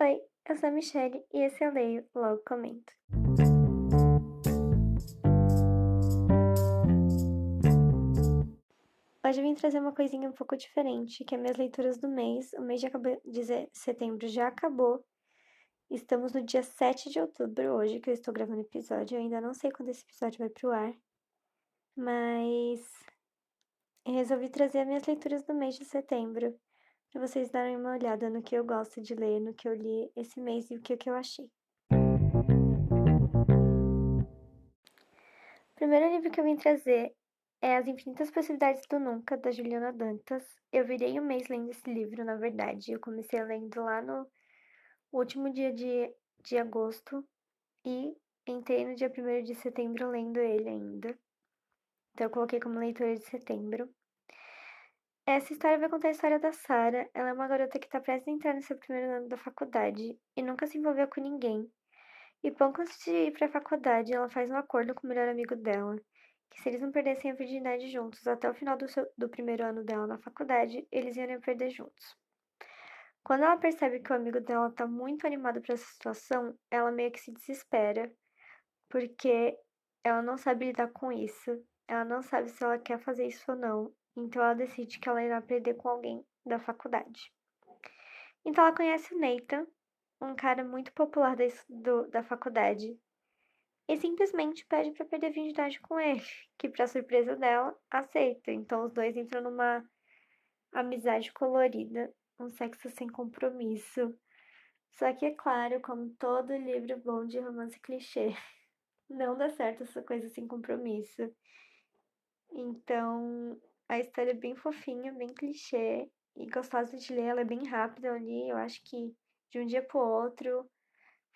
Oi, eu sou a Michelle e esse eu leio, logo comento. Hoje eu vim trazer uma coisinha um pouco diferente, que é minhas leituras do mês. O mês de acabou, de setembro já acabou. Estamos no dia 7 de outubro, hoje que eu estou gravando o episódio. Eu ainda não sei quando esse episódio vai pro ar. Mas eu resolvi trazer as minhas leituras do mês de setembro para vocês darem uma olhada no que eu gosto de ler, no que eu li esse mês e o que, que eu achei. O primeiro livro que eu vim trazer é As Infinitas Possibilidades do Nunca, da Juliana Dantas. Eu virei um mês lendo esse livro, na verdade. Eu comecei lendo lá no último dia de, de agosto e entrei no dia 1 de setembro lendo ele ainda. Então eu coloquei como leitura de setembro. Essa história vai contar a história da Sara. Ela é uma garota que está prestes a entrar no seu primeiro ano da faculdade e nunca se envolveu com ninguém. E pouco antes de ir para a faculdade, ela faz um acordo com o melhor amigo dela, que se eles não perdessem a virgindade juntos até o final do, seu, do primeiro ano dela na faculdade, eles iam perder juntos. Quando ela percebe que o amigo dela está muito animado para essa situação, ela meio que se desespera, porque ela não sabe lidar com isso. Ela não sabe se ela quer fazer isso ou não, então ela decide que ela irá aprender com alguém da faculdade. Então ela conhece o Nathan, um cara muito popular da, do, da faculdade, e simplesmente pede para perder virgindade com ele, que para surpresa dela, aceita. Então os dois entram numa amizade colorida, um sexo sem compromisso. Só que é claro, como todo livro bom de romance clichê, não dá certo essa coisa sem compromisso. Então, a história é bem fofinha, bem clichê e gostosa de ler. Ela é bem rápida ali, eu acho que de um dia pro outro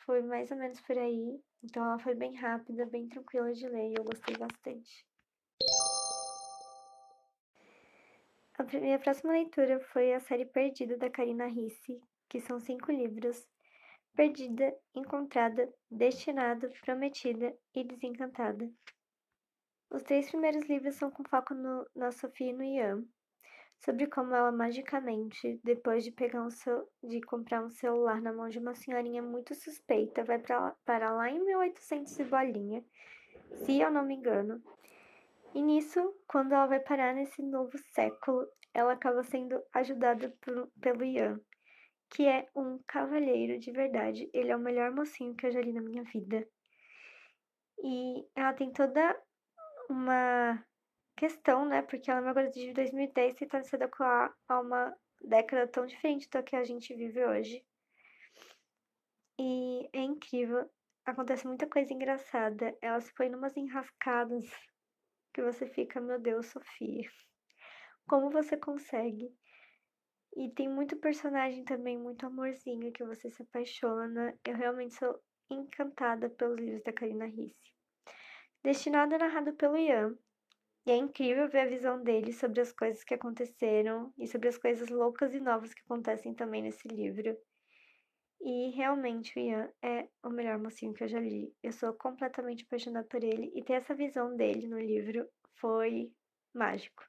foi mais ou menos por aí. Então ela foi bem rápida, bem tranquila de ler e eu gostei bastante. A minha próxima leitura foi a série Perdida da Karina Risse, que são cinco livros: Perdida, Encontrada, Destinado, Prometida e Desencantada. Os três primeiros livros são com foco no, na Sofia e no Ian, sobre como ela magicamente, depois de pegar um seu, de comprar um celular na mão de uma senhorinha muito suspeita, vai pra, para lá em 1800 e bolinha, se eu não me engano. E nisso, quando ela vai parar nesse novo século, ela acaba sendo ajudada por, pelo Ian, que é um cavalheiro de verdade. Ele é o melhor mocinho que eu já li na minha vida. E ela tem toda uma questão, né? Porque ela é uma garota de 2010 tentando se adequar a uma década tão diferente da que a gente vive hoje. E é incrível. Acontece muita coisa engraçada. Ela se põe numas enrascadas que você fica, meu Deus, Sofia. Como você consegue? E tem muito personagem também, muito amorzinho que você se apaixona. Eu realmente sou encantada pelos livros da Karina Risse. Destinado é narrado pelo Ian. E é incrível ver a visão dele sobre as coisas que aconteceram e sobre as coisas loucas e novas que acontecem também nesse livro. E realmente o Ian é o melhor mocinho que eu já li. Eu sou completamente apaixonada por ele e ter essa visão dele no livro foi mágico.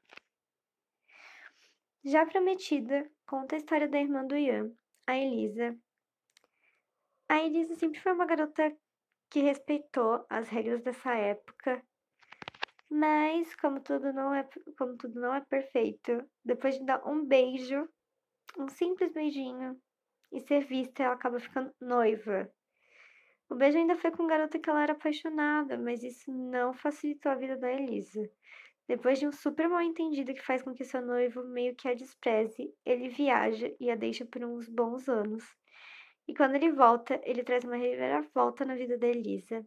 Já Prometida conta a história da irmã do Ian, a Elisa. A Elisa sempre foi uma garota que respeitou as regras dessa época. Mas como tudo não é, como tudo não é perfeito, depois de dar um beijo, um simples beijinho e ser vista, ela acaba ficando noiva. O beijo ainda foi com um garoto que ela era apaixonada, mas isso não facilitou a vida da Elisa. Depois de um super mal entendido que faz com que seu noivo meio que a despreze, ele viaja e a deixa por uns bons anos. E quando ele volta, ele traz uma reviravolta na vida da Elisa.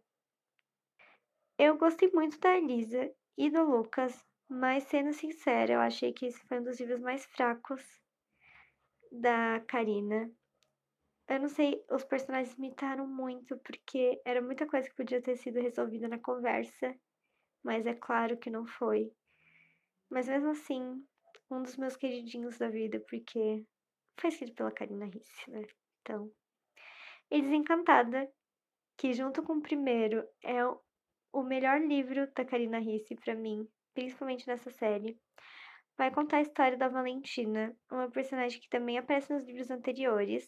Eu gostei muito da Elisa e do Lucas, mas sendo sincera, eu achei que esse foi um dos livros mais fracos da Karina. Eu não sei, os personagens imitaram muito, porque era muita coisa que podia ter sido resolvida na conversa, mas é claro que não foi. Mas mesmo assim, um dos meus queridinhos da vida, porque foi escrito pela Karina Risse, né? Então, e Desencantada, que junto com o primeiro é o melhor livro da Karina Risse para mim, principalmente nessa série. Vai contar a história da Valentina, uma personagem que também aparece nos livros anteriores.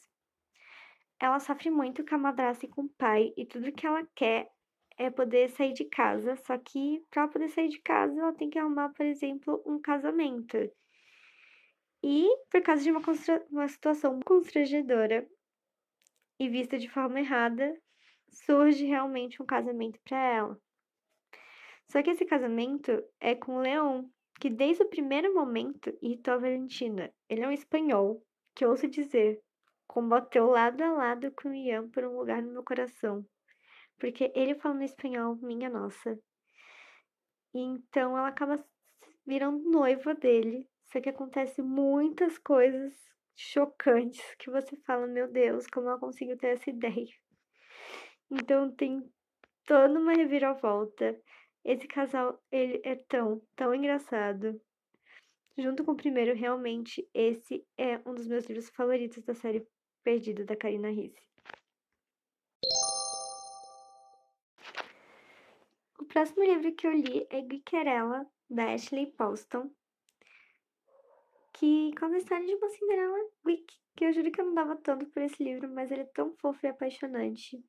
ela sofre muito com a madrasta e com o pai, e tudo que ela quer é poder sair de casa. Só que para poder sair de casa, ela tem que arrumar, por exemplo, um casamento. E por causa de uma, uma situação constrangedora e vista de forma errada, surge realmente um casamento para ela. Só que esse casamento é com o Leão, que desde o primeiro momento irritou a Valentina. Ele é um espanhol, que ouso dizer, combateu lado a lado com o Ian por um lugar no meu coração. Porque ele falando espanhol, minha nossa. E então ela acaba virando noiva dele. Só que acontece muitas coisas chocantes que você fala, meu Deus, como ela conseguiu ter essa ideia. Então tem toda uma reviravolta. Esse casal, ele é tão, tão engraçado. Junto com o primeiro, realmente, esse é um dos meus livros favoritos da série Perdida, da Karina Risse. O próximo livro que eu li é Guiquerella, da Ashley Paulston, que conta a história de uma Cinderela Wick, que eu juro que eu não dava tanto por esse livro, mas ele é tão fofo e apaixonante.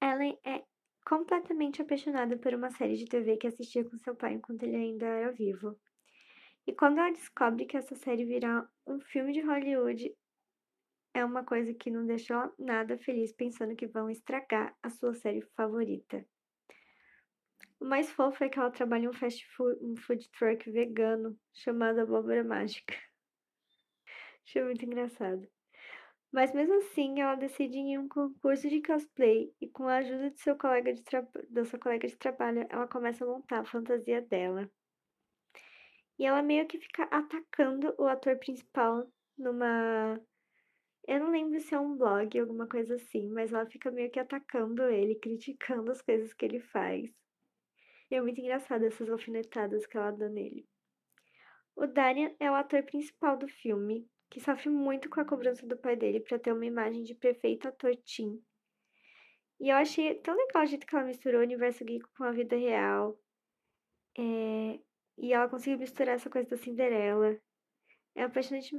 Ellen é completamente apaixonada por uma série de TV que assistia com seu pai enquanto ele ainda era vivo. E quando ela descobre que essa série virá um filme de Hollywood, é uma coisa que não deixou nada feliz pensando que vão estragar a sua série favorita. O mais fofo é que ela trabalha em um fast food, um food truck vegano chamado Abóbora Mágica. Achei muito engraçado. Mas mesmo assim, ela decide ir em um concurso de cosplay e com a ajuda de seu colega de da sua colega de trabalho, ela começa a montar a fantasia dela. E ela meio que fica atacando o ator principal numa eu não lembro se é um blog, alguma coisa assim, mas ela fica meio que atacando ele, criticando as coisas que ele faz. E é muito engraçado essas alfinetadas que ela dá nele. O Darian é o ator principal do filme, que sofre muito com a cobrança do pai dele para ter uma imagem de perfeito ator teen. E eu achei tão legal o jeito que ela misturou o universo geek com a vida real. É... E ela conseguiu misturar essa coisa da Cinderela. É apaixonante,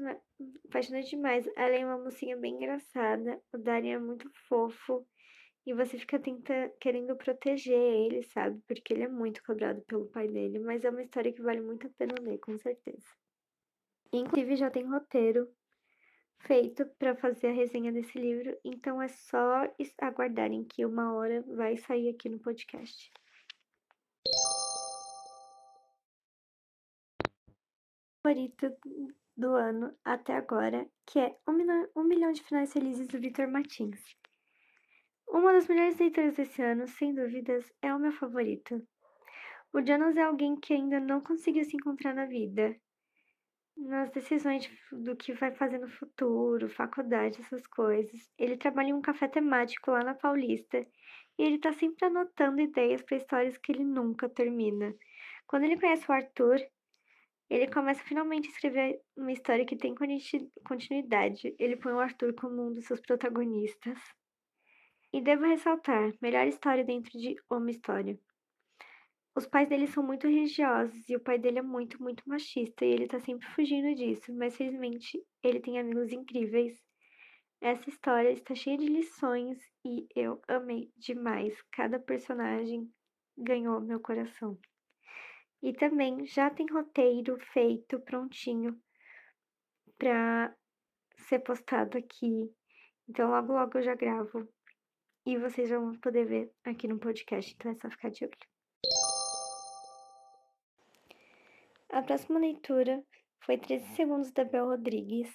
apaixonante demais. Ela é uma mocinha bem engraçada. O Darian é muito fofo. E você fica tenta, querendo proteger ele, sabe? Porque ele é muito cobrado pelo pai dele. Mas é uma história que vale muito a pena ler, com certeza. Inclusive, já tem roteiro feito para fazer a resenha desse livro. Então, é só aguardarem que uma hora vai sair aqui no podcast. favorito do ano até agora, que é Um Milhão, de Finais Felizes do Victor Martins. Uma das melhores leituras desse ano, sem dúvidas, é o meu favorito. O Jonas é alguém que ainda não conseguiu se encontrar na vida, nas decisões do que vai fazer no futuro, faculdade, essas coisas. Ele trabalha em um café temático lá na Paulista e ele tá sempre anotando ideias para histórias que ele nunca termina. Quando ele conhece o Arthur, ele começa finalmente a escrever uma história que tem continuidade. Ele põe o Arthur como um dos seus protagonistas. E devo ressaltar, melhor história dentro de uma história. Os pais dele são muito religiosos e o pai dele é muito, muito machista e ele tá sempre fugindo disso, mas felizmente ele tem amigos incríveis. Essa história está cheia de lições e eu amei demais. Cada personagem ganhou meu coração. E também já tem roteiro feito prontinho para ser postado aqui. Então logo logo eu já gravo e vocês vão poder ver aqui no podcast, então é só ficar de olho. A próxima leitura foi 13 segundos da Bel Rodrigues.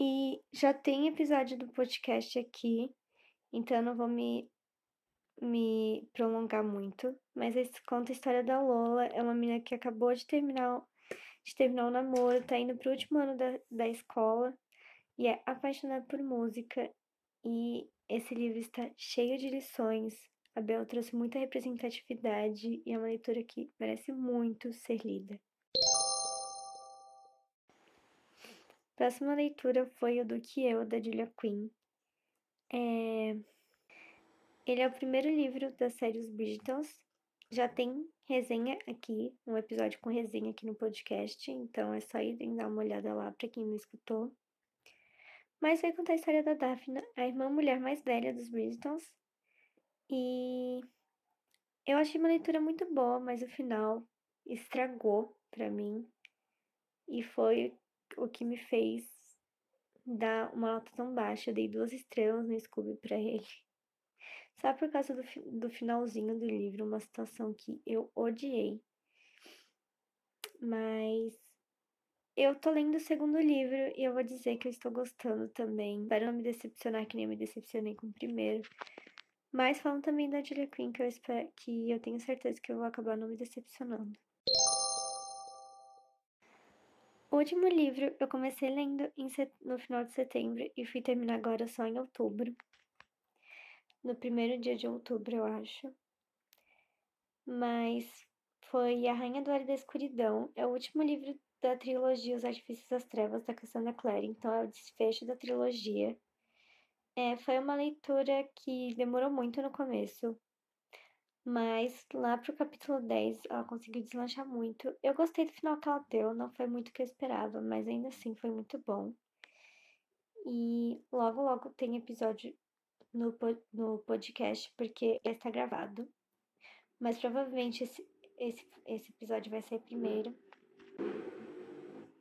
E já tem episódio do podcast aqui, então eu não vou me, me prolongar muito. Mas conta a história da Lola. É uma menina que acabou de terminar, de terminar o namoro, tá indo pro último ano da, da escola e é apaixonada por música. E esse livro está cheio de lições. A Bel trouxe muita representatividade e é uma leitura que merece muito ser lida. Próxima leitura foi o do Que Eu, da Julia Quinn. É... Ele é o primeiro livro da série Os Bridgetons. Já tem resenha aqui, um episódio com resenha aqui no podcast, então é só irem dar uma olhada lá para quem não escutou. Mas vai contar a história da Daphne, a irmã mulher mais velha dos Bridgetons. E eu achei uma leitura muito boa, mas o final estragou para mim. E foi o que me fez dar uma nota tão baixa. Eu dei duas estrelas no Scooby para ele. Só por causa do, do finalzinho do livro, uma situação que eu odiei. Mas eu tô lendo o segundo livro e eu vou dizer que eu estou gostando também. Espero não me decepcionar que nem eu me decepcionei com o primeiro. Mas falando também da Julia Quinn, que eu, espero, que eu tenho certeza que eu vou acabar não me decepcionando. O último livro eu comecei lendo set... no final de setembro e fui terminar agora só em outubro. No primeiro dia de outubro, eu acho. Mas foi A Rainha do Ar da Escuridão. É o último livro da trilogia Os Artifícios das Trevas, da Cassandra Clare. Então, é o desfecho da trilogia. É, foi uma leitura que demorou muito no começo. Mas lá pro capítulo 10 ela conseguiu deslanchar muito. Eu gostei do final que ela deu, não foi muito o que eu esperava, mas ainda assim foi muito bom. E logo, logo tem episódio no, no podcast, porque está gravado. Mas provavelmente esse, esse, esse episódio vai ser primeiro.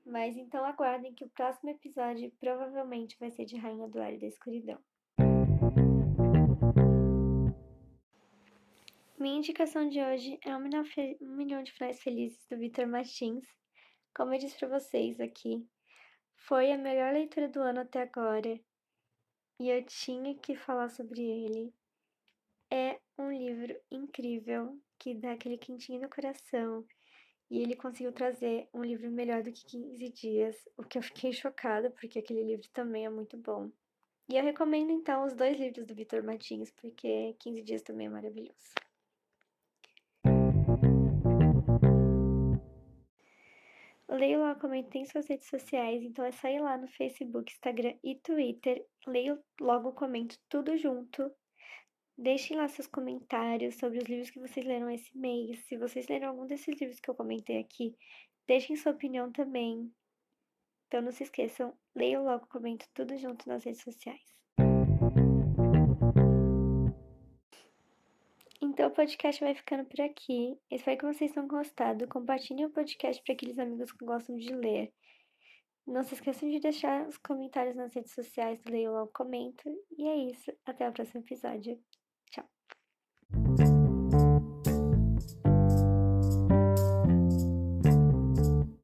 Mas então aguardem que o próximo episódio provavelmente vai ser de Rainha do Ar da Escuridão. Minha indicação de hoje é Um Milhão de Finais Felizes do Victor Martins. Como eu disse para vocês aqui, foi a melhor leitura do ano até agora e eu tinha que falar sobre ele. É um livro incrível que dá aquele quentinho no coração. E ele conseguiu trazer um livro melhor do que 15 dias, o que eu fiquei chocada, porque aquele livro também é muito bom. E eu recomendo então os dois livros do Vitor Martins, porque 15 dias também é maravilhoso. Leio lá, comente em suas redes sociais, então é só ir lá no Facebook, Instagram e Twitter. Leio logo, comento tudo junto. Deixem lá seus comentários sobre os livros que vocês leram esse mês. Se vocês leram algum desses livros que eu comentei aqui, deixem sua opinião também. Então não se esqueçam, leiam logo, comento tudo junto nas redes sociais. Então o podcast vai ficando por aqui. Espero que vocês tenham gostado. Compartilhem o podcast para aqueles amigos que gostam de ler. Não se esqueçam de deixar os comentários nas redes sociais do Leio Logo Comento. E é isso. Até o próximo episódio.